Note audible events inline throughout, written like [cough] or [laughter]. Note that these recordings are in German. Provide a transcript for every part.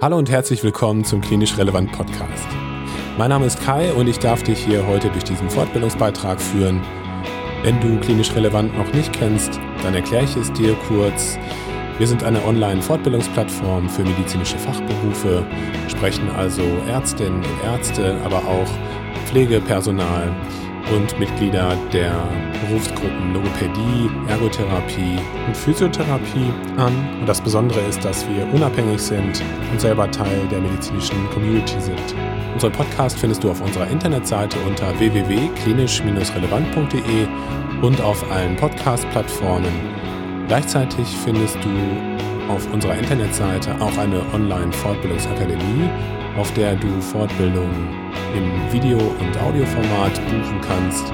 Hallo und herzlich willkommen zum Klinisch Relevant Podcast. Mein Name ist Kai und ich darf dich hier heute durch diesen Fortbildungsbeitrag führen. Wenn du Klinisch Relevant noch nicht kennst, dann erkläre ich es dir kurz. Wir sind eine Online-Fortbildungsplattform für medizinische Fachberufe, sprechen also Ärztinnen und Ärzte, aber auch Pflegepersonal und Mitglieder der Berufsgruppen Logopädie, Ergotherapie und Physiotherapie an. Und das Besondere ist, dass wir unabhängig sind und selber Teil der medizinischen Community sind. Unseren Podcast findest du auf unserer Internetseite unter www.klinisch-relevant.de und auf allen Podcast-Plattformen. Gleichzeitig findest du auf unserer Internetseite auch eine Online-Fortbildungsakademie, auf der du Fortbildungen im Video- und Audioformat buchen kannst,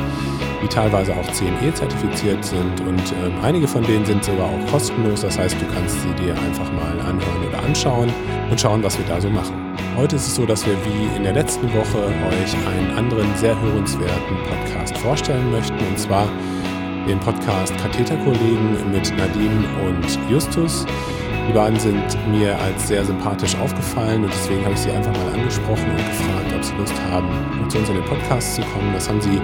die teilweise auch CNE zertifiziert sind und äh, einige von denen sind sogar auch kostenlos. Das heißt, du kannst sie dir einfach mal anhören oder anschauen und schauen, was wir da so machen. Heute ist es so, dass wir wie in der letzten Woche euch einen anderen sehr hörenswerten Podcast vorstellen möchten und zwar den Podcast Katheterkollegen mit Nadine und Justus. Die beiden sind mir als sehr sympathisch aufgefallen und deswegen habe ich sie einfach mal angesprochen und gefragt, ob sie Lust haben, zu uns in den Podcast zu kommen. Das haben sie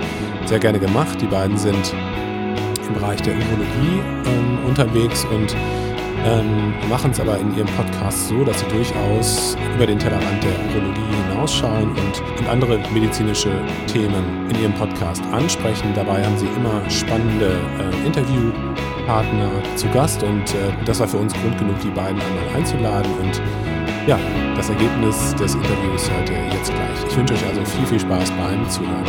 sehr gerne gemacht. Die beiden sind im Bereich der Urologie ähm, unterwegs und ähm, machen es aber in ihrem Podcast so, dass sie durchaus über den Tellerrand der Urologie hinausschauen und, und andere medizinische Themen in ihrem Podcast ansprechen. Dabei haben sie immer spannende äh, Interviews Partner zu Gast und äh, das war für uns Grund genug, die beiden einmal einzuladen und ja, das Ergebnis des Interviews hört ihr jetzt gleich. Ich wünsche euch also viel, viel Spaß beim Zuhören.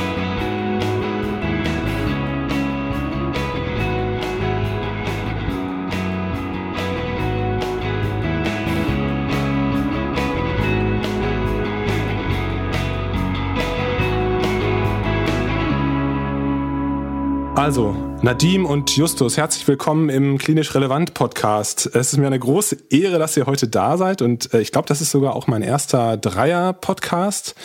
Also, Nadim und Justus, herzlich willkommen im Klinisch Relevant Podcast. Es ist mir eine große Ehre, dass ihr heute da seid und äh, ich glaube, das ist sogar auch mein erster Dreier-Podcast.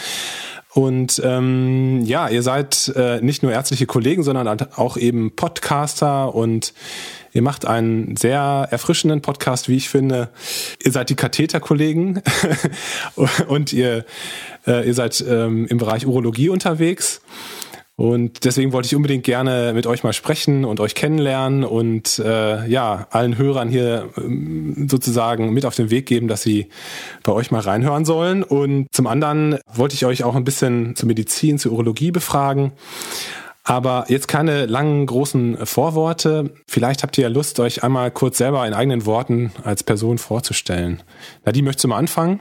Und ähm, ja, ihr seid äh, nicht nur ärztliche Kollegen, sondern auch eben Podcaster und ihr macht einen sehr erfrischenden Podcast, wie ich finde. Ihr seid die Katheterkollegen [laughs] und ihr, äh, ihr seid ähm, im Bereich Urologie unterwegs. Und deswegen wollte ich unbedingt gerne mit euch mal sprechen und euch kennenlernen und äh, ja, allen Hörern hier ähm, sozusagen mit auf den Weg geben, dass sie bei euch mal reinhören sollen. Und zum anderen wollte ich euch auch ein bisschen zur Medizin, zur Urologie befragen. Aber jetzt keine langen, großen Vorworte. Vielleicht habt ihr ja Lust, euch einmal kurz selber in eigenen Worten als Person vorzustellen. Na, die möchtest du mal anfangen?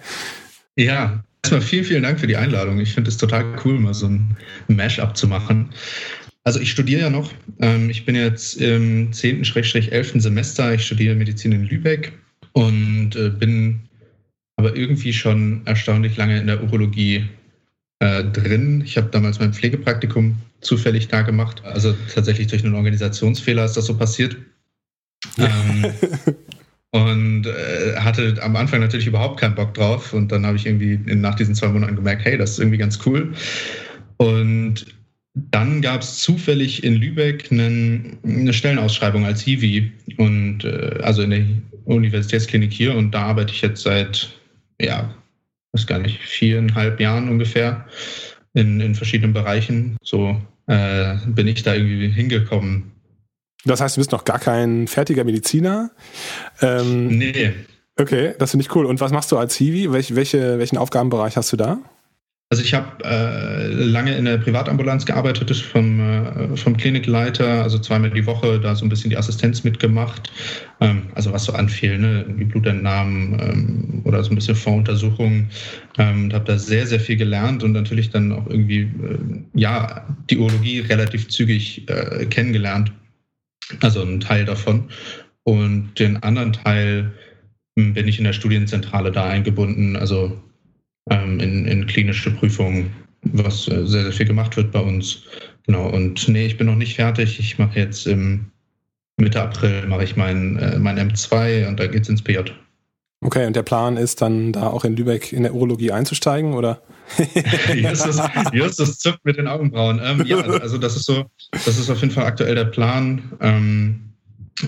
[laughs] ja, Erstmal vielen, vielen Dank für die Einladung. Ich finde es total cool, mal so ein Mash-up zu machen. Also ich studiere ja noch. Ähm, ich bin jetzt im 10.-11. Semester. Ich studiere Medizin in Lübeck und äh, bin aber irgendwie schon erstaunlich lange in der Urologie äh, drin. Ich habe damals mein Pflegepraktikum zufällig da gemacht. Also tatsächlich durch einen Organisationsfehler ist das so passiert. Ja. Ähm, [laughs] und äh, hatte am Anfang natürlich überhaupt keinen Bock drauf. Und dann habe ich irgendwie nach diesen zwei Monaten gemerkt, hey, das ist irgendwie ganz cool. Und dann gab es zufällig in Lübeck einen, eine Stellenausschreibung als Hiwi und äh, also in der Universitätsklinik hier und da arbeite ich jetzt seit ja, weiß gar nicht, viereinhalb Jahren ungefähr in, in verschiedenen Bereichen. So äh, bin ich da irgendwie hingekommen. Das heißt, du bist noch gar kein fertiger Mediziner? Ähm, nee. Okay, das finde ich cool. Und was machst du als Hiwi? Welch, welche, welchen Aufgabenbereich hast du da? Also ich habe äh, lange in der Privatambulanz gearbeitet, vom, äh, vom Klinikleiter, also zweimal die Woche da so ein bisschen die Assistenz mitgemacht. Ähm, also was so anfiel, ne? irgendwie Blutentnahmen ähm, oder so ein bisschen Voruntersuchungen. Ähm, habe da sehr, sehr viel gelernt und natürlich dann auch irgendwie, äh, ja, die Urologie relativ zügig äh, kennengelernt also ein Teil davon. Und den anderen Teil hm, bin ich in der Studienzentrale da eingebunden, also ähm, in, in klinische Prüfungen, was äh, sehr, sehr viel gemacht wird bei uns. Genau. Und nee, ich bin noch nicht fertig. Ich mache jetzt im Mitte April mache ich mein, äh, mein M2 und da geht es ins PJ. Okay, und der Plan ist dann da auch in Lübeck in der Urologie einzusteigen, oder? [laughs] Justus, Justus zuckt mit den Augenbrauen. Ähm, ja, also das ist so, das ist auf jeden Fall aktuell der Plan. Ähm,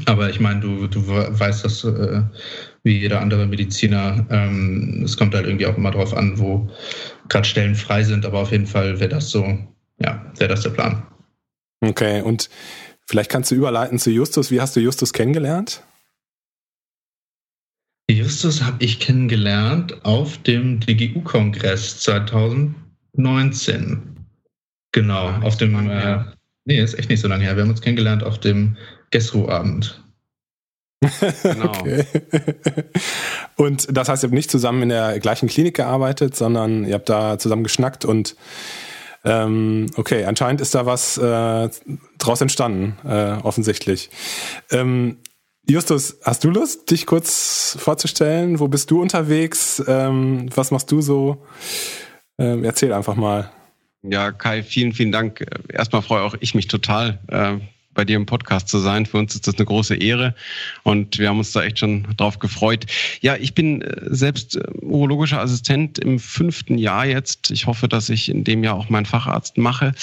aber ich meine, du, du weißt das äh, wie jeder andere Mediziner. Ähm, es kommt halt irgendwie auch immer darauf an, wo gerade Stellen frei sind, aber auf jeden Fall wäre das so, ja, wäre das der Plan. Okay, und vielleicht kannst du überleiten zu Justus. Wie hast du Justus kennengelernt? Justus habe ich kennengelernt auf dem DGU-Kongress 2019. Genau, auf dem, äh, nee, ist echt nicht so lange her. Wir haben uns kennengelernt auf dem Gesru-Abend. [laughs] genau. Okay. Und das heißt, ihr habt nicht zusammen in der gleichen Klinik gearbeitet, sondern ihr habt da zusammen geschnackt und ähm, okay, anscheinend ist da was äh, draus entstanden, äh, offensichtlich. Ähm, Justus, hast du Lust, dich kurz vorzustellen? Wo bist du unterwegs? Ähm, was machst du so? Ähm, erzähl einfach mal. Ja, Kai, vielen, vielen Dank. Erstmal freue auch ich mich total, äh, bei dir im Podcast zu sein. Für uns ist das eine große Ehre und wir haben uns da echt schon drauf gefreut. Ja, ich bin äh, selbst äh, urologischer Assistent im fünften Jahr jetzt. Ich hoffe, dass ich in dem Jahr auch meinen Facharzt mache.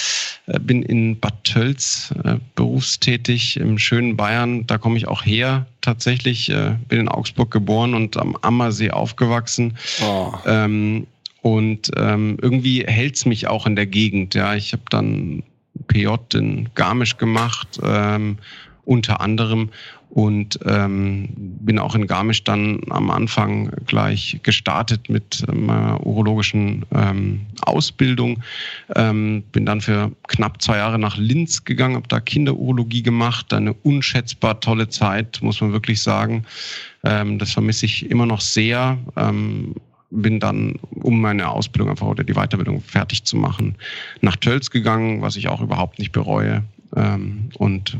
Äh, bin in Bad Tölz berufstätig im schönen Bayern. Da komme ich auch her tatsächlich. Bin in Augsburg geboren und am Ammersee aufgewachsen. Oh. Ähm, und ähm, irgendwie hält's mich auch in der Gegend. Ja, ich habe dann PJ in Garmisch gemacht, ähm, unter anderem. Und ähm, bin auch in Garmisch dann am Anfang gleich gestartet mit meiner urologischen ähm, Ausbildung. Ähm, bin dann für knapp zwei Jahre nach Linz gegangen, habe da Kinderurologie gemacht. Eine unschätzbar tolle Zeit, muss man wirklich sagen. Ähm, das vermisse ich immer noch sehr. Bin dann, um meine Ausbildung einfach oder die Weiterbildung fertig zu machen, nach Tölz gegangen, was ich auch überhaupt nicht bereue. Ähm, und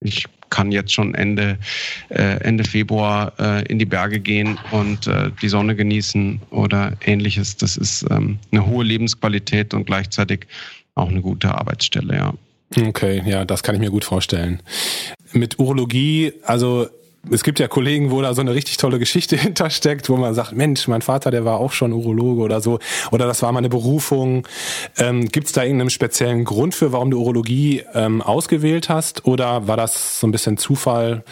ich kann jetzt schon Ende, äh, Ende Februar äh, in die Berge gehen und äh, die Sonne genießen oder ähnliches. Das ist ähm, eine hohe Lebensqualität und gleichzeitig auch eine gute Arbeitsstelle, ja. Okay, ja, das kann ich mir gut vorstellen. Mit Urologie, also es gibt ja Kollegen, wo da so eine richtig tolle Geschichte [laughs] hintersteckt, wo man sagt, Mensch, mein Vater, der war auch schon Urologe oder so, oder das war meine Berufung. Ähm, gibt es da irgendeinen speziellen Grund für, warum du Urologie ähm, ausgewählt hast? Oder war das so ein bisschen Zufall,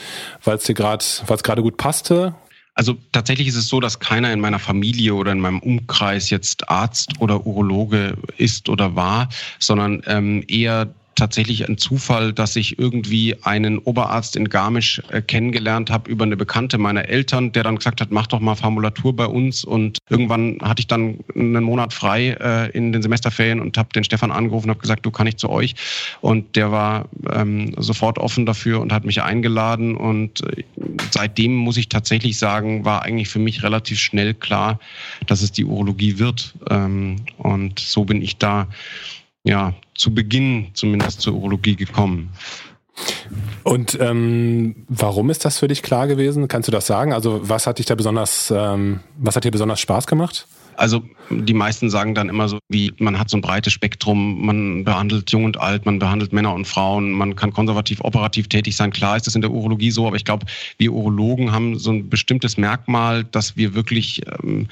weil es dir gerade, weil es gerade gut passte? Also tatsächlich ist es so, dass keiner in meiner Familie oder in meinem Umkreis jetzt Arzt oder Urologe ist oder war, sondern ähm, eher tatsächlich ein Zufall, dass ich irgendwie einen Oberarzt in Garmisch äh, kennengelernt habe über eine Bekannte meiner Eltern, der dann gesagt hat, mach doch mal Formulatur bei uns. Und irgendwann hatte ich dann einen Monat frei äh, in den Semesterferien und habe den Stefan angerufen und habe gesagt, du kann ich zu euch. Und der war ähm, sofort offen dafür und hat mich eingeladen. Und äh, seitdem muss ich tatsächlich sagen, war eigentlich für mich relativ schnell klar, dass es die Urologie wird. Ähm, und so bin ich da ja, zu Beginn zumindest zur Urologie gekommen. Und ähm, warum ist das für dich klar gewesen? Kannst du das sagen? Also was hat dich da besonders, ähm, was hat dir besonders Spaß gemacht? Also die meisten sagen dann immer so, wie man hat so ein breites Spektrum, man behandelt jung und alt, man behandelt Männer und Frauen, man kann konservativ, operativ tätig sein. Klar ist das in der Urologie so, aber ich glaube, wir Urologen haben so ein bestimmtes Merkmal, dass wir wirklich ähm,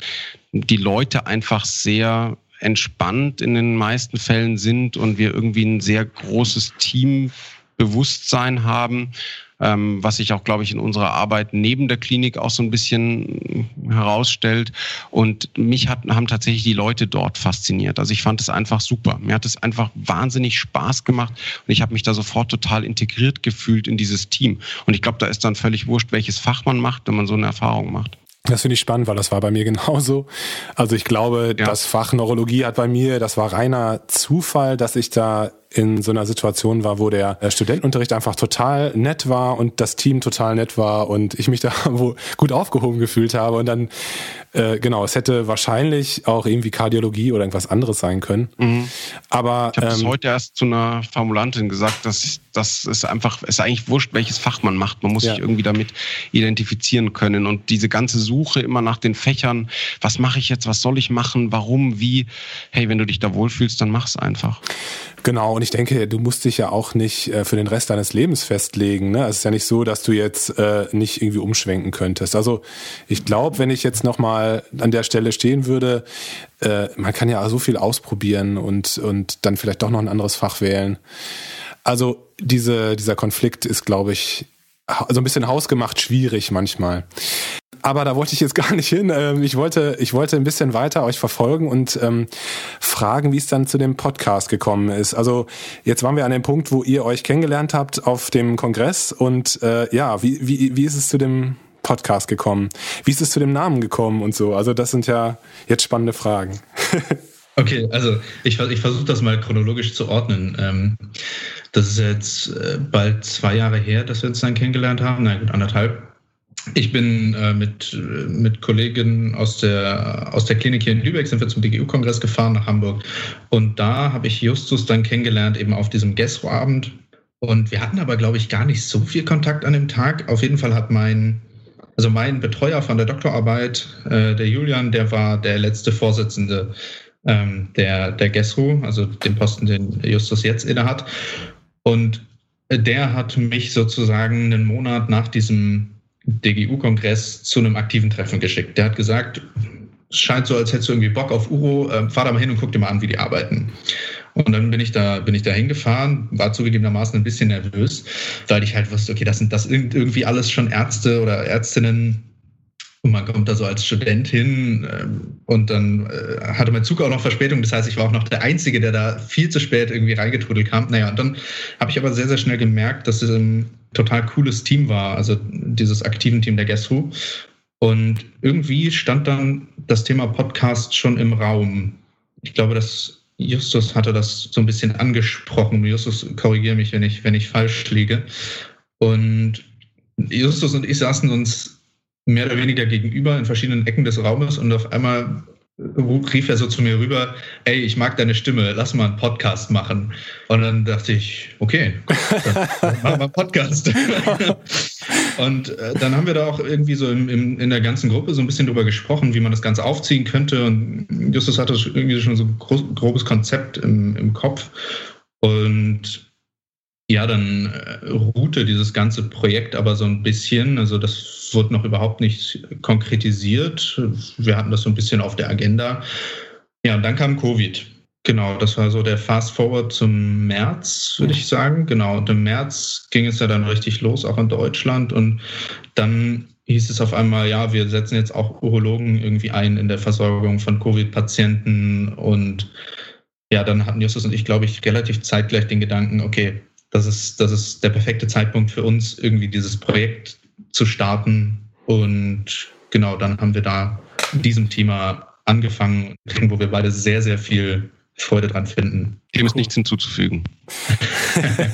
die Leute einfach sehr entspannt in den meisten Fällen sind und wir irgendwie ein sehr großes Teambewusstsein haben, ähm, was sich auch, glaube ich, in unserer Arbeit neben der Klinik auch so ein bisschen herausstellt. Und mich hat, haben tatsächlich die Leute dort fasziniert. Also ich fand es einfach super. Mir hat es einfach wahnsinnig Spaß gemacht und ich habe mich da sofort total integriert gefühlt in dieses Team. Und ich glaube, da ist dann völlig wurscht, welches Fach man macht, wenn man so eine Erfahrung macht. Das finde ich spannend, weil das war bei mir genauso. Also ich glaube, ja. das Fach Neurologie hat bei mir, das war reiner Zufall, dass ich da in so einer Situation war, wo der Studentenunterricht einfach total nett war und das Team total nett war und ich mich da [laughs] wo gut aufgehoben gefühlt habe. Und dann, äh, genau, es hätte wahrscheinlich auch irgendwie Kardiologie oder irgendwas anderes sein können. Mhm. Aber ich habe ähm, heute erst zu einer Formulantin gesagt, dass das ist einfach, ist eigentlich wurscht, welches Fach man macht. Man muss ja. sich irgendwie damit identifizieren können. Und diese ganze Suche immer nach den Fächern, was mache ich jetzt, was soll ich machen, warum, wie, hey, wenn du dich da wohlfühlst, dann mach's einfach. Genau, und ich denke, du musst dich ja auch nicht äh, für den Rest deines Lebens festlegen. Ne? Es ist ja nicht so, dass du jetzt äh, nicht irgendwie umschwenken könntest. Also ich glaube, wenn ich jetzt nochmal an der Stelle stehen würde, äh, man kann ja so viel ausprobieren und, und dann vielleicht doch noch ein anderes Fach wählen. Also diese, dieser Konflikt ist, glaube ich, so ein bisschen hausgemacht schwierig manchmal. aber da wollte ich jetzt [laughs] gar nicht hin. Ähm, ich wollte, ich wollte ein bisschen weiter euch verfolgen und ähm, fragen, wie es dann zu dem Podcast gekommen ist. Also jetzt waren wir an dem Punkt, wo ihr euch kennengelernt habt auf dem Kongress und äh, ja, wie, wie, wie ist es zu dem Podcast gekommen? Wie ist es zu dem Namen gekommen und so? Also das sind ja jetzt spannende Fragen. [laughs] okay, also ich, ich versuche das mal chronologisch zu ordnen. Ähm, das ist jetzt äh, bald zwei Jahre her, dass wir uns dann kennengelernt haben. Na gut, anderthalb. Ich bin äh, mit, mit Kollegen aus der, aus der Klinik hier in Lübeck, sind wir zum DGU-Kongress gefahren nach Hamburg. Und da habe ich Justus dann kennengelernt, eben auf diesem Gastro-Abend. Und wir hatten aber, glaube ich, gar nicht so viel Kontakt an dem Tag. Auf jeden Fall hat mein also mein Betreuer von der Doktorarbeit, äh, der Julian, der war der letzte Vorsitzende ähm, der, der GESRU, also den Posten, den Justus jetzt innehat. Und der hat mich sozusagen einen Monat nach diesem DGU-Kongress zu einem aktiven Treffen geschickt. Der hat gesagt, es scheint so, als hättest du irgendwie Bock auf Uro, äh, fahr da mal hin und guck dir mal an, wie die arbeiten. Und dann bin ich da, bin ich da hingefahren, war zugegebenermaßen ein bisschen nervös, weil ich halt wusste, okay, das sind das irgendwie alles schon Ärzte oder Ärztinnen. Und man kommt da so als Student hin ähm, und dann äh, hatte mein Zug auch noch Verspätung. Das heißt, ich war auch noch der Einzige, der da viel zu spät irgendwie reingetrudelt kam. Naja, und dann habe ich aber sehr, sehr schnell gemerkt, dass es ein total cooles Team war, also dieses aktiven Team der Who. Und irgendwie stand dann das Thema Podcast schon im Raum. Ich glaube, das Justus hatte das so ein bisschen angesprochen. Justus, korrigiere mich, wenn ich, wenn ich falsch liege. Und Justus und ich saßen uns mehr oder weniger gegenüber in verschiedenen Ecken des Raumes und auf einmal rief er so zu mir rüber, ey, ich mag deine Stimme, lass mal einen Podcast machen. Und dann dachte ich, okay, dann machen wir einen Podcast. [laughs] und äh, dann haben wir da auch irgendwie so im, im, in der ganzen Gruppe so ein bisschen drüber gesprochen, wie man das Ganze aufziehen könnte. Und Justus hatte irgendwie schon so ein groß, grobes Konzept im, im Kopf. Und ja, dann äh, ruhte dieses ganze Projekt aber so ein bisschen. Also das wurde noch überhaupt nicht konkretisiert. Wir hatten das so ein bisschen auf der Agenda. Ja, und dann kam Covid. Genau, das war so der Fast Forward zum März, würde ich sagen. Genau, und im März ging es ja dann richtig los, auch in Deutschland. Und dann hieß es auf einmal, ja, wir setzen jetzt auch Urologen irgendwie ein in der Versorgung von Covid-Patienten. Und ja, dann hatten Justus und ich, glaube ich, relativ zeitgleich den Gedanken, okay, das ist, das ist der perfekte Zeitpunkt für uns, irgendwie dieses Projekt zu starten. Und genau, dann haben wir da in diesem Thema angefangen, wo wir beide sehr, sehr viel Freude dran finden. Dem ist nichts hinzuzufügen.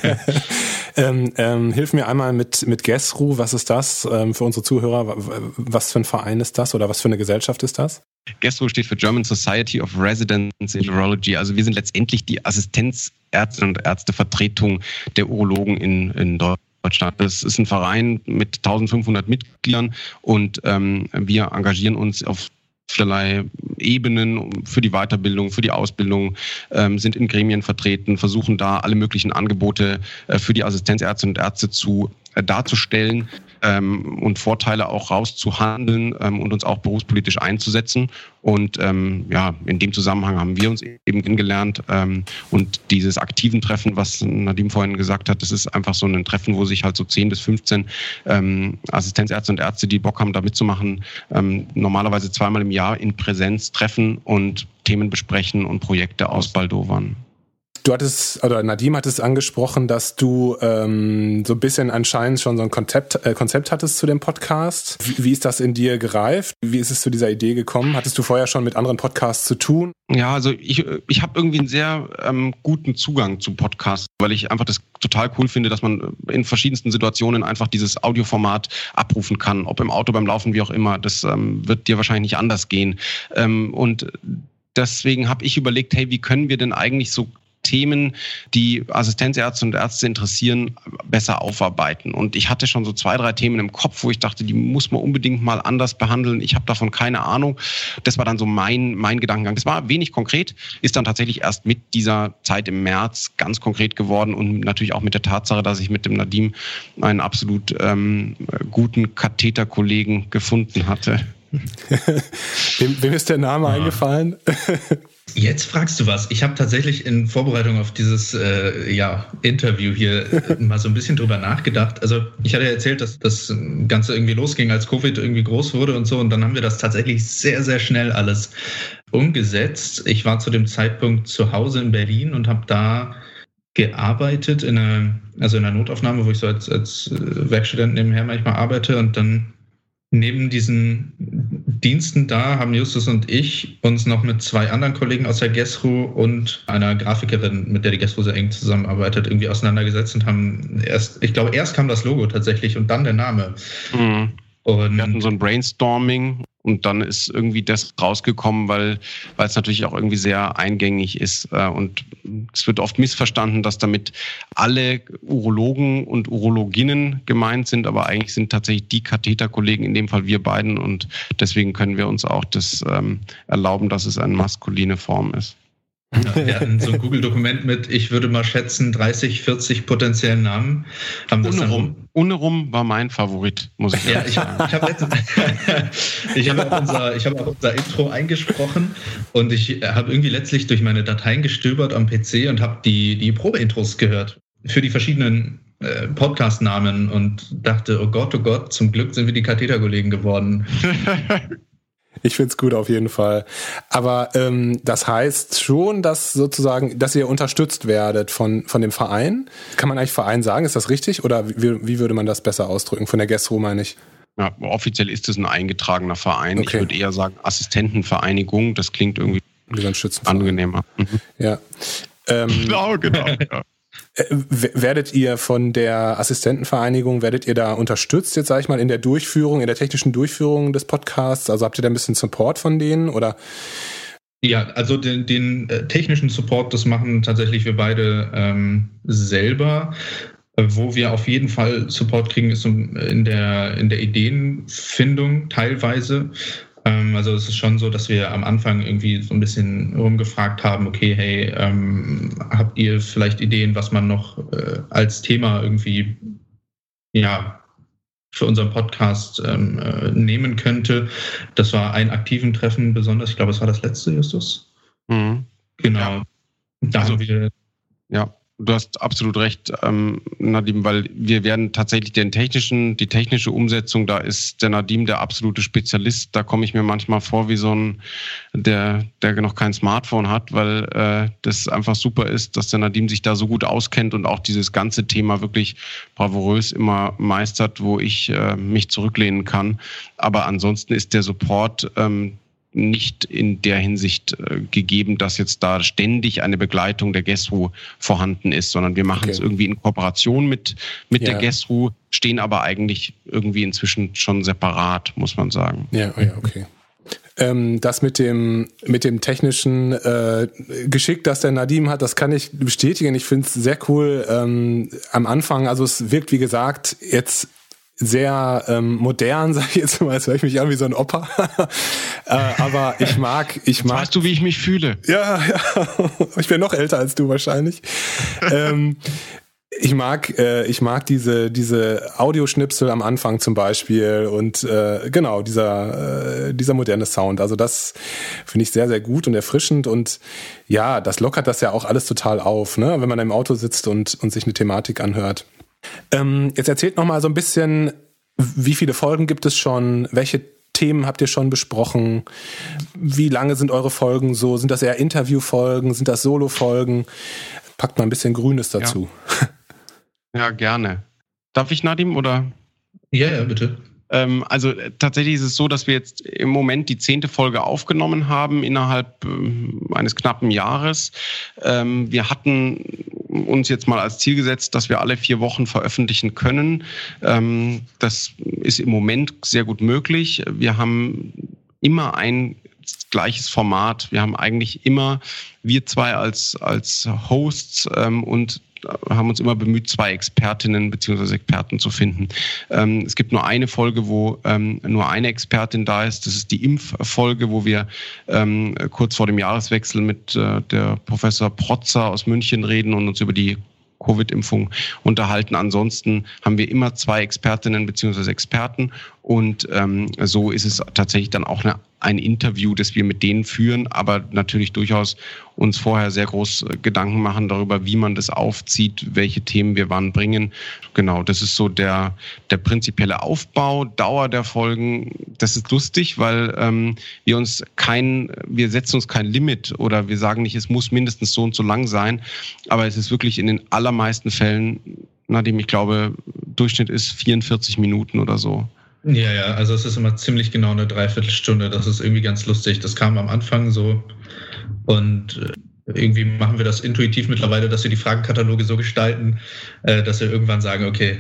[laughs] ähm, ähm, hilf mir einmal mit, mit GESRU. Was ist das ähm, für unsere Zuhörer? Was für ein Verein ist das oder was für eine Gesellschaft ist das? GESRU steht für German Society of Residents in Urology. Also wir sind letztendlich die Assistenzärzte und Ärztevertretung der Urologen in, in Deutschland. Das ist ein Verein mit 1500 Mitgliedern und ähm, wir engagieren uns auf vielerlei Ebenen für die Weiterbildung, für die Ausbildung, ähm, sind in Gremien vertreten, versuchen da alle möglichen Angebote äh, für die Assistenzärztinnen und Ärzte zu äh, darzustellen ähm, und Vorteile auch rauszuhandeln ähm, und uns auch berufspolitisch einzusetzen. Und ähm, ja, in dem Zusammenhang haben wir uns eben kennengelernt. Ähm, und dieses aktiven Treffen, was Nadim vorhin gesagt hat, das ist einfach so ein Treffen, wo sich halt so 10 bis 15 ähm, Assistenzärzte und Ärzte, die Bock haben, da mitzumachen, ähm, normalerweise zweimal im Jahr in Präsenz treffen und Themen besprechen und Projekte ausbaldowern. Du hattest, oder Nadim hat es angesprochen, dass du ähm, so ein bisschen anscheinend schon so ein Konzept, äh, Konzept hattest zu dem Podcast. Wie, wie ist das in dir gereift? Wie ist es zu dieser Idee gekommen? Hattest du vorher schon mit anderen Podcasts zu tun? Ja, also ich, ich habe irgendwie einen sehr ähm, guten Zugang zu Podcasts, weil ich einfach das total cool finde, dass man in verschiedensten Situationen einfach dieses Audioformat abrufen kann, ob im Auto, beim Laufen, wie auch immer. Das ähm, wird dir wahrscheinlich nicht anders gehen. Ähm, und deswegen habe ich überlegt, hey, wie können wir denn eigentlich so Themen, die Assistenzärzte und Ärzte interessieren, besser aufarbeiten. Und ich hatte schon so zwei, drei Themen im Kopf, wo ich dachte, die muss man unbedingt mal anders behandeln. Ich habe davon keine Ahnung. Das war dann so mein, mein Gedankengang. Das war wenig konkret, ist dann tatsächlich erst mit dieser Zeit im März ganz konkret geworden und natürlich auch mit der Tatsache, dass ich mit dem Nadim einen absolut ähm, guten Katheterkollegen gefunden hatte. [laughs] wem, wem, ist der Name ah. eingefallen? [laughs] Jetzt fragst du was. Ich habe tatsächlich in Vorbereitung auf dieses äh, ja, Interview hier äh, [laughs] mal so ein bisschen drüber nachgedacht. Also ich hatte ja erzählt, dass das Ganze irgendwie losging, als Covid irgendwie groß wurde und so. Und dann haben wir das tatsächlich sehr, sehr schnell alles umgesetzt. Ich war zu dem Zeitpunkt zu Hause in Berlin und habe da gearbeitet in einer, also in einer Notaufnahme, wo ich so als, als äh, Werkstudent nebenher manchmal arbeite und dann neben diesen Diensten da haben Justus und ich uns noch mit zwei anderen Kollegen aus der Gesru und einer Grafikerin, mit der die Gesru sehr eng zusammenarbeitet, irgendwie auseinandergesetzt und haben erst, ich glaube, erst kam das Logo tatsächlich und dann der Name. Mhm. Und wir hatten so ein Brainstorming und dann ist irgendwie das rausgekommen, weil, weil es natürlich auch irgendwie sehr eingängig ist. Äh, und es wird oft missverstanden, dass damit alle Urologen und Urologinnen gemeint sind, aber eigentlich sind tatsächlich die Katheterkollegen, in dem Fall wir beiden. Und deswegen können wir uns auch das ähm, erlauben, dass es eine maskuline Form ist. Ja, wir hatten so ein Google-Dokument mit, ich würde mal schätzen, 30, 40 potenziellen Namen. Haben das Unerum. Unerum war mein Favorit, muss ich sagen. Ja, ich, [laughs] ich habe hab auch, unser, hab auch unser Intro eingesprochen und ich habe irgendwie letztlich durch meine Dateien gestöbert am PC und habe die, die Probe-Intros gehört für die verschiedenen äh, Podcast-Namen und dachte, oh Gott, oh Gott, zum Glück sind wir die Katheterkollegen geworden. [laughs] Ich find's gut auf jeden Fall. Aber ähm, das heißt schon, dass sozusagen, dass ihr unterstützt werdet von, von dem Verein. Kann man eigentlich Verein sagen? Ist das richtig? Oder wie, wie würde man das besser ausdrücken? Von der Gastro meine ich. Ja, offiziell ist es ein eingetragener Verein. Okay. Ich würde eher sagen Assistentenvereinigung. Das klingt irgendwie angenehmer. Mhm. Ja. Ähm, [laughs] genau, genau. Ja. Äh, werdet ihr von der Assistentenvereinigung, werdet ihr da unterstützt, jetzt sage ich mal, in der Durchführung, in der technischen Durchführung des Podcasts? Also habt ihr da ein bisschen Support von denen oder? Ja, also den, den äh, technischen Support, das machen tatsächlich wir beide ähm, selber. Wo wir auf jeden Fall Support kriegen, ist in der, in der Ideenfindung teilweise. Ähm, also es ist schon so, dass wir am Anfang irgendwie so ein bisschen rumgefragt haben, okay, hey, ähm, habt ihr vielleicht Ideen, was man noch äh, als Thema irgendwie, ja, für unseren Podcast ähm, äh, nehmen könnte. Das war ein aktiven Treffen besonders. Ich glaube, es war das letzte, Justus. Mhm. Genau. Ja. Da also, haben wir. Ja, du hast absolut recht, ähm, Nadim, weil wir werden tatsächlich den technischen, die technische Umsetzung, da ist der Nadim der absolute Spezialist. Da komme ich mir manchmal vor wie so ein, der, der noch kein Smartphone hat, weil äh, das einfach super ist, dass der Nadim sich da so gut auskennt und auch dieses ganze Thema wirklich bravourös immer meistert, wo ich äh, mich zurücklehnen kann. Aber ansonsten ist der Support ähm, nicht in der Hinsicht äh, gegeben, dass jetzt da ständig eine Begleitung der GESRU vorhanden ist, sondern wir machen okay. es irgendwie in Kooperation mit, mit ja. der GESRU, stehen aber eigentlich irgendwie inzwischen schon separat, muss man sagen. Ja, ja, okay. Ähm, das mit dem, mit dem technischen äh, Geschick, das der Nadim hat, das kann ich bestätigen. Ich finde es sehr cool ähm, am Anfang. Also es wirkt, wie gesagt, jetzt sehr ähm, modern, [laughs] sag ich jetzt mal, jetzt höre ich mich an wie so ein Opa. [laughs] äh, aber ich mag, ich mag. Weißt du, wie ich mich fühle? Ja, ja. [laughs] ich bin noch älter als du wahrscheinlich. ähm, ich mag, äh, ich mag diese diese Audioschnipsel am Anfang zum Beispiel und äh, genau dieser äh, dieser moderne Sound. Also das finde ich sehr sehr gut und erfrischend und ja, das lockert das ja auch alles total auf, ne? Wenn man im Auto sitzt und und sich eine Thematik anhört. Ähm, jetzt erzählt noch mal so ein bisschen, wie viele Folgen gibt es schon? Welche Themen habt ihr schon besprochen? Wie lange sind eure Folgen so? Sind das eher Interviewfolgen? Sind das Solo-Folgen? Packt mal ein bisschen Grünes dazu. Ja, ja gerne. Darf ich, Nadim, oder? Ja, ja, bitte. Ähm, also äh, tatsächlich ist es so, dass wir jetzt im Moment die zehnte Folge aufgenommen haben innerhalb ähm, eines knappen Jahres. Ähm, wir hatten uns jetzt mal als Ziel gesetzt, dass wir alle vier Wochen veröffentlichen können. das ist im Moment sehr gut möglich. Wir haben immer ein gleiches Format. Wir haben eigentlich immer wir zwei als, als Hosts ähm, und haben uns immer bemüht, zwei Expertinnen bzw. Experten zu finden. Ähm, es gibt nur eine Folge, wo ähm, nur eine Expertin da ist. Das ist die Impffolge, wo wir ähm, kurz vor dem Jahreswechsel mit äh, der Professor Protzer aus München reden und uns über die Covid-Impfung unterhalten. Ansonsten haben wir immer zwei Expertinnen bzw. Experten Und ähm, so ist es tatsächlich dann auch eine, ein Interview, das wir mit denen führen, aber natürlich durchaus uns vorher sehr groß äh, Gedanken machen darüber, wie man das aufzieht, welche Themen wir wann bringen. Genau, das ist so der, der prinzipielle Aufbau, Dauer der Folgen. Das ist lustig, weil ähm, wir uns kein, wir setzen uns kein Limit oder wir sagen nicht, es muss mindestens so und so lang sein, aber es ist wirklich in den allermeisten Fällen, nachdem ich glaube, Durchschnitt ist 44 Minuten oder so. Ja, ja, also es ist immer ziemlich genau eine Dreiviertelstunde. Das ist irgendwie ganz lustig. Das kam am Anfang so und äh, irgendwie machen wir das intuitiv mittlerweile, dass wir die Fragenkataloge so gestalten, äh, dass wir irgendwann sagen, okay,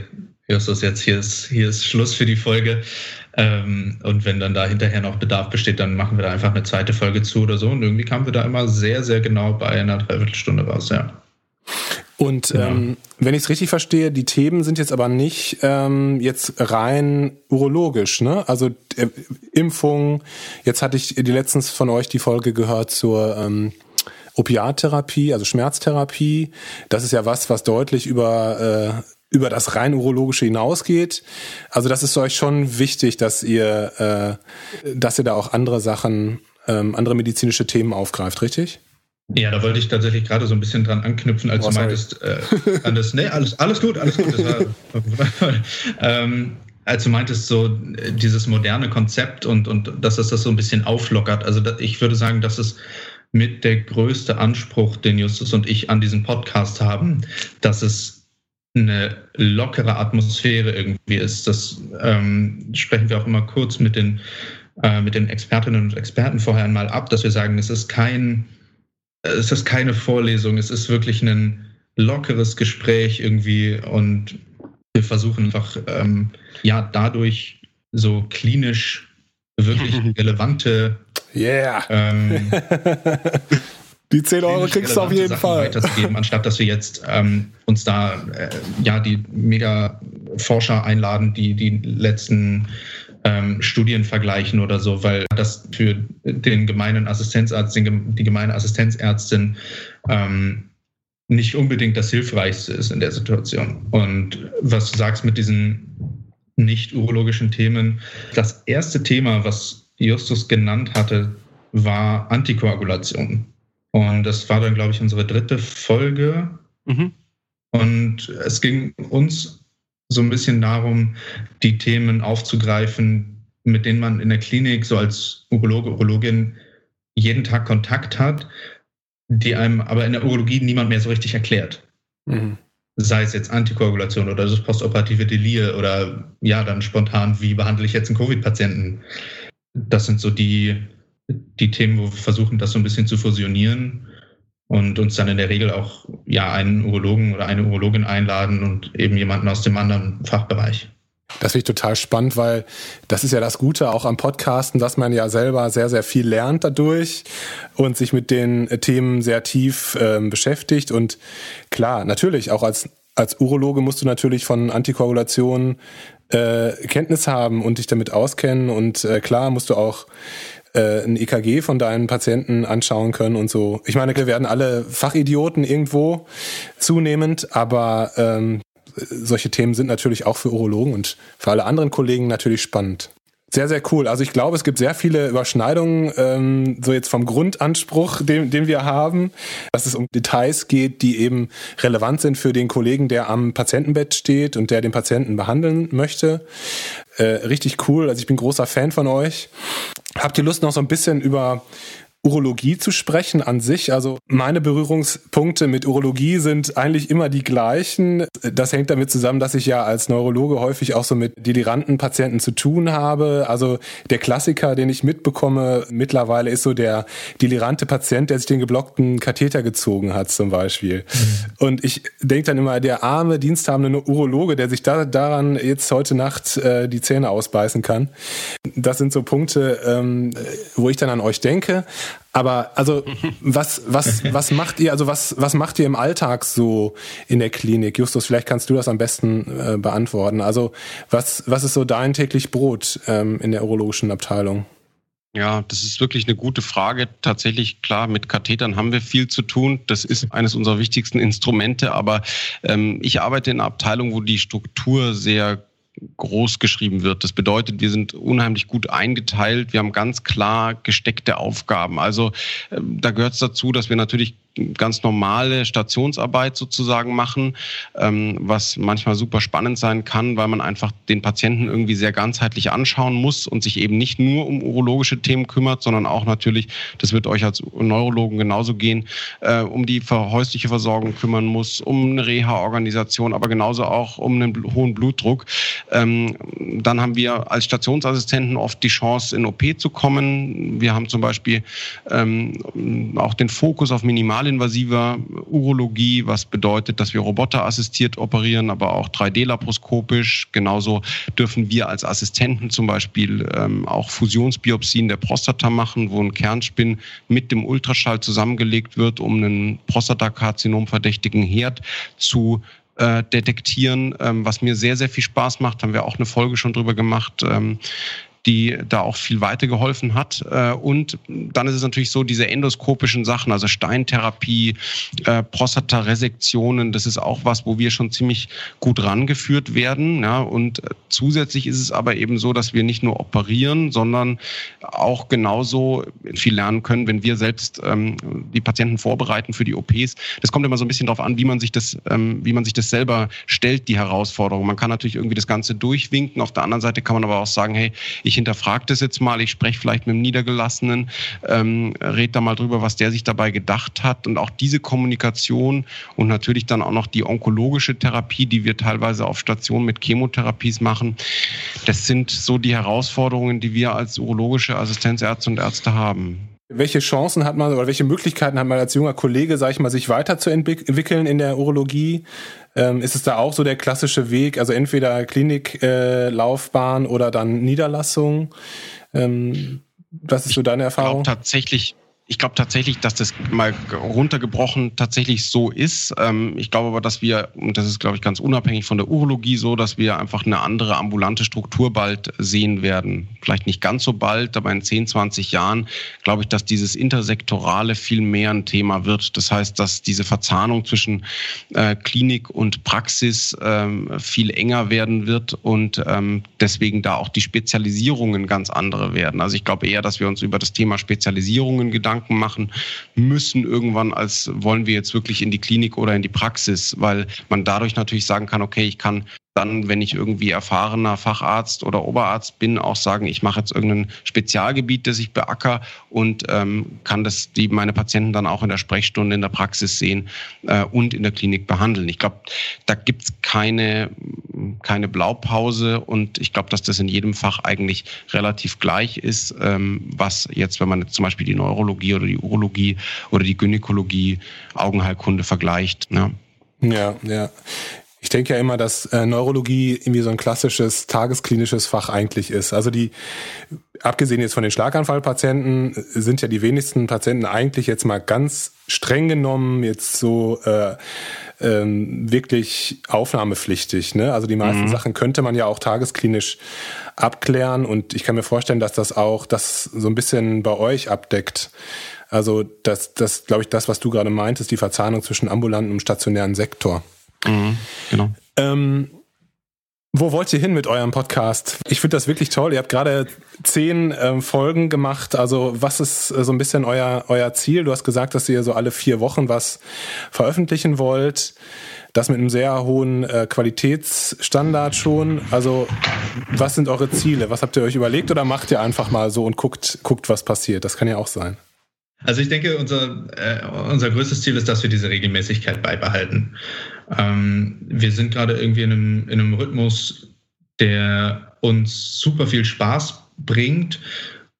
Justus, jetzt hier ist, hier ist Schluss für die Folge. Ähm, und wenn dann da hinterher noch Bedarf besteht, dann machen wir da einfach eine zweite Folge zu oder so. Und irgendwie kamen wir da immer sehr, sehr genau bei einer Dreiviertelstunde raus, ja. Und ja. ähm, wenn ich es richtig verstehe, die Themen sind jetzt aber nicht ähm, jetzt rein urologisch, ne? Also äh, Impfung. Jetzt hatte ich die letztens von euch die Folge gehört zur ähm, Opiattherapie, also Schmerztherapie. Das ist ja was, was deutlich über äh, über das rein urologische hinausgeht. Also das ist euch schon wichtig, dass ihr äh, dass ihr da auch andere Sachen, ähm, andere medizinische Themen aufgreift, richtig? Ja, da wollte ich tatsächlich gerade so ein bisschen dran anknüpfen, als oh, du meintest, äh, an das, nee, alles, alles gut, alles gut. War, [laughs] ähm, als du meintest, so dieses moderne Konzept und, und dass es das so ein bisschen auflockert. Also ich würde sagen, das ist mit der größte Anspruch, den Justus und ich an diesem Podcast haben, dass es eine lockere Atmosphäre irgendwie ist. Das ähm, sprechen wir auch immer kurz mit den, äh, mit den Expertinnen und Experten vorher einmal ab, dass wir sagen, es ist kein es ist keine Vorlesung, es ist wirklich ein lockeres Gespräch irgendwie und wir versuchen einfach ähm, ja dadurch so klinisch wirklich [laughs] relevante yeah. Ähm, [laughs] die 10 Euro kriegst du auf jeden Sachen Fall. Weiterzugeben, anstatt dass wir jetzt ähm, uns da äh, ja die Mega-Forscher einladen, die die letzten ähm, Studien vergleichen oder so, weil das für den gemeinen Assistenzarzt, den, die gemeine Assistenzärztin ähm, nicht unbedingt das Hilfreichste ist in der Situation. Und was du sagst mit diesen nicht urologischen Themen, das erste Thema, was Justus genannt hatte, war Antikoagulation. Und das war dann, glaube ich, unsere dritte Folge. Mhm. Und es ging uns so ein bisschen darum, die Themen aufzugreifen, mit denen man in der Klinik so als Urologe, Urologin jeden Tag Kontakt hat, die einem aber in der Urologie niemand mehr so richtig erklärt. Mhm. Sei es jetzt Antikoagulation oder das postoperative Delir oder ja, dann spontan, wie behandle ich jetzt einen Covid-Patienten? Das sind so die, die Themen, wo wir versuchen, das so ein bisschen zu fusionieren und uns dann in der Regel auch ja einen Urologen oder eine Urologin einladen und eben jemanden aus dem anderen Fachbereich. Das finde ich total spannend, weil das ist ja das Gute auch am Podcasten, dass man ja selber sehr, sehr viel lernt dadurch und sich mit den Themen sehr tief äh, beschäftigt. Und klar, natürlich, auch als, als Urologe musst du natürlich von Antikoagulation äh, Kenntnis haben und dich damit auskennen. Und äh, klar musst du auch äh, ein EKG von deinen Patienten anschauen können und so. Ich meine, wir werden alle Fachidioten irgendwo zunehmend, aber ähm, solche Themen sind natürlich auch für Urologen und für alle anderen Kollegen natürlich spannend. Sehr, sehr cool. Also ich glaube, es gibt sehr viele Überschneidungen, ähm, so jetzt vom Grundanspruch, den, den wir haben, dass es um Details geht, die eben relevant sind für den Kollegen, der am Patientenbett steht und der den Patienten behandeln möchte. Äh, richtig cool. Also ich bin großer Fan von euch. Habt ihr Lust noch so ein bisschen über Urologie zu sprechen an sich. Also meine Berührungspunkte mit Urologie sind eigentlich immer die gleichen. Das hängt damit zusammen, dass ich ja als Neurologe häufig auch so mit deliranten Patienten zu tun habe. Also der Klassiker, den ich mitbekomme mittlerweile, ist so der delirante Patient, der sich den geblockten Katheter gezogen hat zum Beispiel. Mhm. Und ich denke dann immer, der arme, diensthabende Urologe, der sich da, daran jetzt heute Nacht äh, die Zähne ausbeißen kann. Das sind so Punkte, ähm, wo ich dann an euch denke. Aber also [laughs] was was was macht ihr also was was macht ihr im Alltag so in der Klinik? Justus, vielleicht kannst du das am besten äh, beantworten. Also was was ist so dein täglich Brot ähm, in der urologischen Abteilung? Ja, das ist wirklich eine gute Frage. Tatsächlich, klar, mit Kathetern haben wir viel zu tun. Das ist eines unserer wichtigsten Instrumente. Aber ähm, ich arbeite in einer Abteilung, wo die Struktur sehr groß geschrieben wird. Das bedeutet, wir sind unheimlich gut eingeteilt. Wir haben ganz klar gesteckte Aufgaben. Also äh, da gehört es dazu, dass wir natürlich ganz normale Stationsarbeit sozusagen machen, ähm, was manchmal super spannend sein kann, weil man einfach den Patienten irgendwie sehr ganzheitlich anschauen muss und sich eben nicht nur um urologische Themen kümmert, sondern auch natürlich, das wird euch als Neurologen genauso gehen, äh, um die häusliche Versorgung kümmern muss, um eine Reha-Organisation, aber genauso auch um einen hohen Blutdruck. Ähm, dann haben wir als Stationsassistenten oft die Chance, in OP zu kommen. Wir haben zum Beispiel ähm, auch den Fokus auf Minimal minimalinvasiver Urologie, was bedeutet, dass wir roboterassistiert operieren, aber auch 3D-laparoskopisch. Genauso dürfen wir als Assistenten zum Beispiel ähm, auch Fusionsbiopsien der Prostata machen, wo ein Kernspin mit dem Ultraschall zusammengelegt wird, um einen Prostatakarzinom verdächtigen Herd zu äh, detektieren, ähm, was mir sehr, sehr viel Spaß macht. Haben wir auch eine Folge schon drüber gemacht. Ähm, die da auch viel weitergeholfen hat. Äh, und dann ist es natürlich so, diese endoskopischen Sachen, also Steintherapie, äh, Prostataresektionen, das ist auch was, wo wir schon ziemlich gut rangeführt werden. Und zusätzlich ist es aber eben so, dass wir nicht nur operieren, sondern auch genauso viel lernen können, wenn wir selbst ähm, die Patienten vorbereiten für die OPs. Das kommt immer so ein bisschen darauf an, wie man sich das, ähm, wie man sich das selber stellt, die Herausforderung. Man kann natürlich irgendwie das Ganze durchwinken. Auf der anderen Seite kann man aber auch sagen, hey, ich ich hinterfrage das jetzt mal, ich spreche vielleicht mit dem Niedergelassenen, ähm, rede da mal drüber, was der sich dabei gedacht hat und auch diese Kommunikation und natürlich dann auch noch die onkologische Therapie, die wir teilweise auf Station mit Chemotherapies machen, das sind so die Herausforderungen, die wir als urologische Assistenzärzte und Ärzte haben. Welche Chancen hat man oder welche Möglichkeiten hat man als junger Kollege, sag ich mal, sich weiterzuentwickeln in der Urologie? Ähm, ist es da auch so der klassische Weg, also entweder Kliniklaufbahn äh, oder dann Niederlassung? Ähm, was ist so deine Erfahrung? Ich glaube tatsächlich, ich glaube tatsächlich, dass das mal runtergebrochen tatsächlich so ist. Ähm, ich glaube aber, dass wir, und das ist, glaube ich, ganz unabhängig von der Urologie so, dass wir einfach eine andere ambulante Struktur bald sehen werden. Vielleicht nicht ganz so bald, aber in 10, 20 Jahren glaube ich, dass dieses Intersektorale viel mehr ein Thema wird. Das heißt, dass diese Verzahnung zwischen äh, Klinik und Praxis ähm, viel enger werden wird und ähm, deswegen da auch die Spezialisierungen ganz andere werden. Also ich glaube eher, dass wir uns über das Thema Spezialisierungen Gedanken Gedanken machen müssen irgendwann, als wollen wir jetzt wirklich in die Klinik oder in die Praxis, weil man dadurch natürlich sagen kann, okay, ich kann dann, wenn ich irgendwie erfahrener Facharzt oder Oberarzt bin, auch sagen, ich mache jetzt irgendein Spezialgebiet, das ich beacker und ähm, kann das die meine Patienten dann auch in der Sprechstunde in der Praxis sehen äh, und in der Klinik behandeln. Ich glaube, da gibt's keine keine Blaupause und ich glaube, dass das in jedem Fach eigentlich relativ gleich ist, ähm, was jetzt, wenn man jetzt zum Beispiel die Neurologie oder die Urologie oder die Gynäkologie, Augenheilkunde vergleicht. Ne? Ja, ja. Ich denke ja immer, dass äh, Neurologie irgendwie so ein klassisches tagesklinisches Fach eigentlich ist. Also die, abgesehen jetzt von den Schlaganfallpatienten, sind ja die wenigsten Patienten eigentlich jetzt mal ganz streng genommen jetzt so äh, ähm, wirklich aufnahmepflichtig. Ne? Also die meisten mhm. Sachen könnte man ja auch tagesklinisch abklären und ich kann mir vorstellen, dass das auch das so ein bisschen bei euch abdeckt. Also das, das glaube ich, das, was du gerade meintest, die Verzahnung zwischen ambulanten und stationären Sektor. Mhm, genau. Ähm, wo wollt ihr hin mit eurem Podcast? Ich finde das wirklich toll. Ihr habt gerade zehn ähm, Folgen gemacht. Also was ist äh, so ein bisschen euer, euer Ziel? Du hast gesagt, dass ihr so alle vier Wochen was veröffentlichen wollt. Das mit einem sehr hohen äh, Qualitätsstandard schon. Also was sind eure Ziele? Was habt ihr euch überlegt oder macht ihr einfach mal so und guckt, guckt was passiert? Das kann ja auch sein. Also ich denke, unser, äh, unser größtes Ziel ist, dass wir diese Regelmäßigkeit beibehalten. Ähm, wir sind gerade irgendwie in einem, in einem Rhythmus, der uns super viel Spaß bringt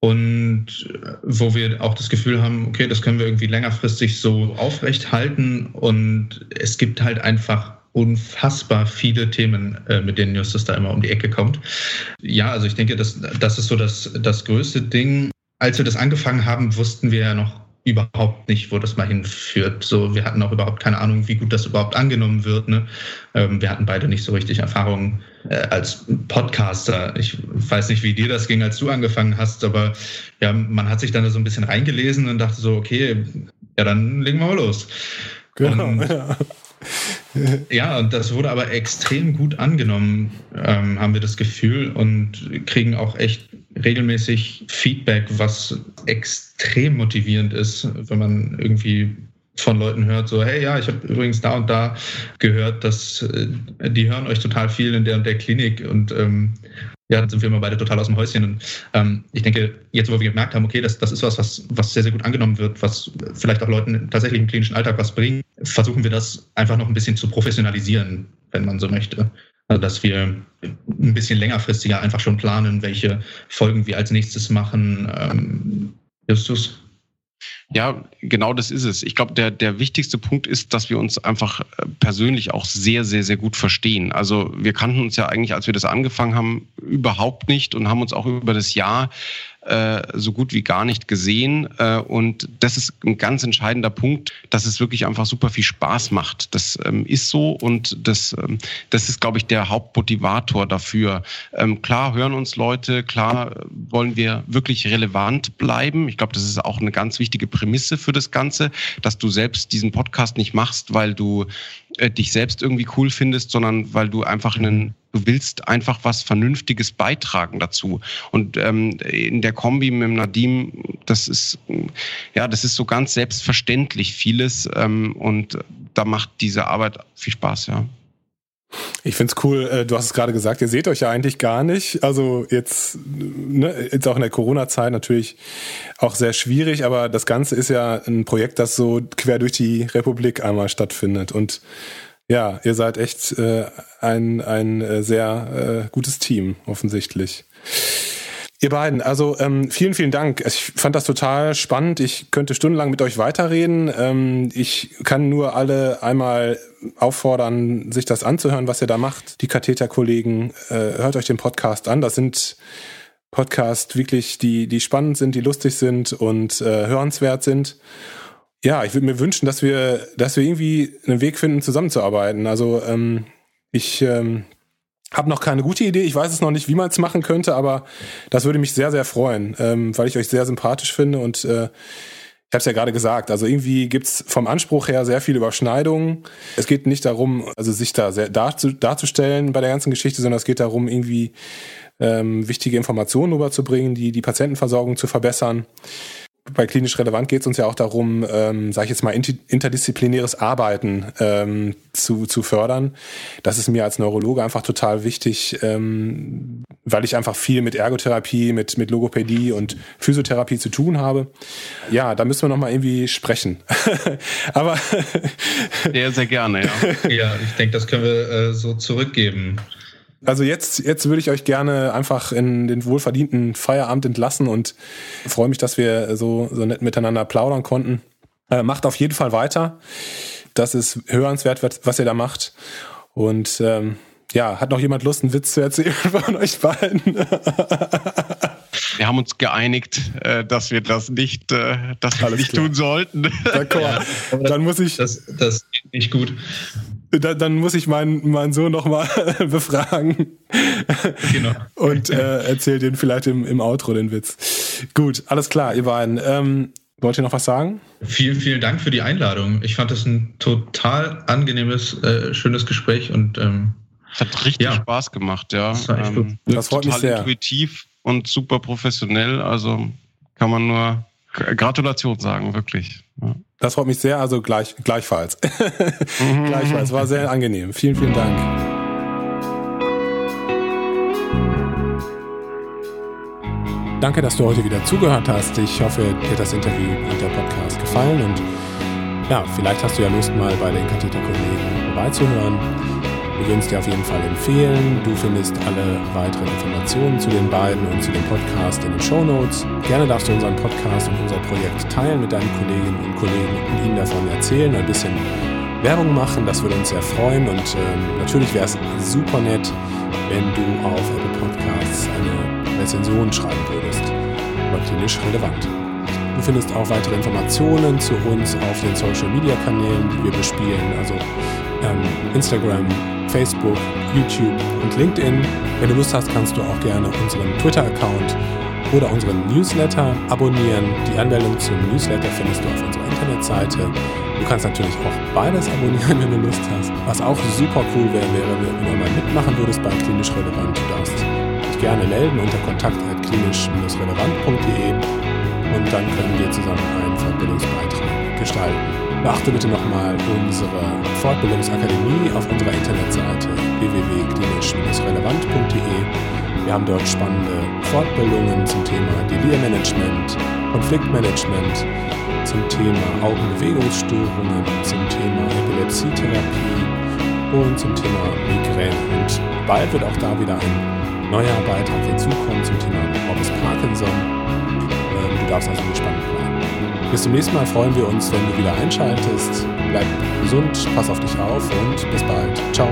und wo wir auch das Gefühl haben, okay, das können wir irgendwie längerfristig so aufrecht halten und es gibt halt einfach unfassbar viele Themen, äh, mit denen Justus da immer um die Ecke kommt. Ja, also ich denke, das, das ist so das, das größte Ding als wir das angefangen haben, wussten wir ja noch überhaupt nicht, wo das mal hinführt. So, wir hatten auch überhaupt keine Ahnung, wie gut das überhaupt angenommen wird. Ne? Ähm, wir hatten beide nicht so richtig Erfahrungen äh, als Podcaster. Ich weiß nicht, wie dir das ging, als du angefangen hast, aber ja, man hat sich dann so ein bisschen reingelesen und dachte so, okay, ja, dann legen wir mal los. Genau. Und, ja. [laughs] ja, und das wurde aber extrem gut angenommen, ähm, haben wir das Gefühl, und kriegen auch echt regelmäßig Feedback, was extrem motivierend ist, wenn man irgendwie von Leuten hört, so, hey, ja, ich habe übrigens da und da gehört, dass äh, die hören euch total viel in der und der Klinik und ähm, ja, dann sind wir immer beide total aus dem Häuschen. Und ähm, ich denke, jetzt, wo wir gemerkt haben, okay, das, das ist was, was, was sehr, sehr gut angenommen wird, was vielleicht auch Leuten tatsächlich im klinischen Alltag was bringt, versuchen wir das einfach noch ein bisschen zu professionalisieren, wenn man so möchte. Also, dass wir ein bisschen längerfristiger einfach schon planen, welche Folgen wir als nächstes machen. Ähm, Justus? Ja, genau das ist es. Ich glaube, der, der wichtigste Punkt ist, dass wir uns einfach äh, persönlich auch sehr, sehr, sehr gut verstehen. Also wir kannten uns ja eigentlich, als wir das angefangen haben, überhaupt nicht und haben uns auch über das Jahr äh, so gut wie gar nicht gesehen. Äh, und das ist ein ganz entscheidender Punkt, dass es wirklich einfach super viel Spaß macht. Das ähm, ist so und das, ähm, das ist, glaube ich, der Hauptmotivator dafür. Ähm, klar hören uns Leute, klar wollen wir wirklich relevant bleiben. Ich glaube, das ist auch eine ganz wichtige Prämisse für das Ganze, dass du selbst diesen Podcast nicht machst, weil du äh, dich selbst irgendwie cool findest, sondern weil du einfach einen, du willst einfach was Vernünftiges beitragen dazu. Und ähm, in der Kombi mit dem Nadim, das ist ja, das ist so ganz selbstverständlich vieles ähm, und da macht diese Arbeit viel Spaß, ja. Ich finde es cool, äh, du hast es gerade gesagt, ihr seht euch ja eigentlich gar nicht. Also jetzt, ne, jetzt auch in der Corona-Zeit natürlich auch sehr schwierig, aber das Ganze ist ja ein Projekt, das so quer durch die Republik einmal stattfindet. Und ja, ihr seid echt äh, ein, ein äh, sehr äh, gutes Team, offensichtlich. Ihr beiden, also ähm, vielen, vielen Dank. Ich fand das total spannend. Ich könnte stundenlang mit euch weiterreden. Ähm, ich kann nur alle einmal auffordern, sich das anzuhören, was ihr da macht. Die Katheterkollegen, äh, hört euch den Podcast an. Das sind Podcasts wirklich, die, die spannend sind, die lustig sind und äh, hörenswert sind. Ja, ich würde mir wünschen, dass wir, dass wir irgendwie einen Weg finden, zusammenzuarbeiten. Also ähm, ich ähm, hab noch keine gute Idee. Ich weiß es noch nicht, wie man es machen könnte, aber das würde mich sehr, sehr freuen, ähm, weil ich euch sehr sympathisch finde und äh, ich habe es ja gerade gesagt, also irgendwie gibt's vom Anspruch her sehr viele Überschneidungen. Es geht nicht darum, also sich da sehr darzustellen bei der ganzen Geschichte, sondern es geht darum, irgendwie ähm, wichtige Informationen rüberzubringen, die die Patientenversorgung zu verbessern bei klinisch relevant geht es uns ja auch darum, ähm, sage ich jetzt mal, interdisziplinäres Arbeiten ähm, zu, zu fördern. Das ist mir als Neurologe einfach total wichtig, ähm, weil ich einfach viel mit Ergotherapie, mit, mit Logopädie und Physiotherapie zu tun habe. Ja, da müssen wir nochmal irgendwie sprechen. [laughs] Aber sehr, sehr gerne, ja. ja, ich denke, das können wir äh, so zurückgeben. Also jetzt, jetzt würde ich euch gerne einfach in den wohlverdienten Feierabend entlassen und freue mich, dass wir so, so nett miteinander plaudern konnten. Äh, macht auf jeden Fall weiter. Das ist hörenswert, was ihr da macht. Und ähm, ja, hat noch jemand Lust, einen Witz zu erzählen [laughs] von euch beiden? Wir haben uns geeinigt, äh, dass wir das nicht, äh, dass wir nicht tun sollten. Ja, Dann muss ich. Das, das geht nicht gut. Da, dann muss ich meinen, meinen Sohn nochmal [laughs] befragen. Genau. Und äh, erzähl den vielleicht im, im Outro den Witz. Gut, alles klar, ihr beiden. Ähm, wollt ihr noch was sagen? Vielen, vielen Dank für die Einladung. Ich fand das ein total angenehmes, äh, schönes Gespräch und ähm, hat richtig ja. Spaß gemacht, ja. Das, war echt ähm, das freut mich sehr. intuitiv und super professionell. Also kann man nur Gratulation sagen, wirklich. Das freut mich sehr, also gleich, gleichfalls. Mhm. [laughs] gleichfalls, war sehr angenehm. Vielen, vielen Dank. Danke, dass du heute wieder zugehört hast. Ich hoffe, dir hat das Interview und der Podcast gefallen und ja, vielleicht hast du ja Lust, mal bei den Katheterkollegen vorbeizuhören. Wir würden es dir auf jeden Fall empfehlen. Du findest alle weiteren Informationen zu den beiden und zu dem Podcast in den Show Notes. Gerne darfst du unseren Podcast und unser Projekt teilen mit deinen Kolleginnen und Kollegen und ihnen davon erzählen, ein bisschen Werbung machen. Das würde uns sehr freuen. Und ähm, natürlich wäre es super nett, wenn du auf Apple Podcasts eine Rezension schreiben würdest. Über klinisch relevant. Du findest auch weitere Informationen zu uns auf den Social Media Kanälen, die wir bespielen, also Instagram, Facebook, YouTube und LinkedIn. Wenn du Lust hast, kannst du auch gerne unseren Twitter-Account oder unseren Newsletter abonnieren. Die Anmeldung zum Newsletter findest du auf unserer Internetseite. Du kannst natürlich auch beides abonnieren, [laughs] wenn du Lust hast. Was auch super cool wäre, wäre, wenn du mal mitmachen würdest bei Klinisch Relevant. Du darfst dich gerne melden unter kontakt.klinisch-relevant.de und dann können wir zusammen einen Fortbildungsbeitrag gestalten. Beachte bitte nochmal unsere Fortbildungsakademie auf unserer Internetseite www.klinisch-relevant.de wir haben dort spannende Fortbildungen zum Thema Delirmanagement, Konfliktmanagement, zum Thema Augenbewegungsstörungen, zum Thema Epilepsietherapie und zum Thema Migräne. Und bald wird auch da wieder ein neuer Beitrag hinzukommen zum Thema Morbus Parkinson. Ähm, du darfst also gespannt bleiben. Bis zum nächsten Mal freuen wir uns, wenn du wieder einschaltest. Bleib gesund, pass auf dich auf und bis bald. Ciao.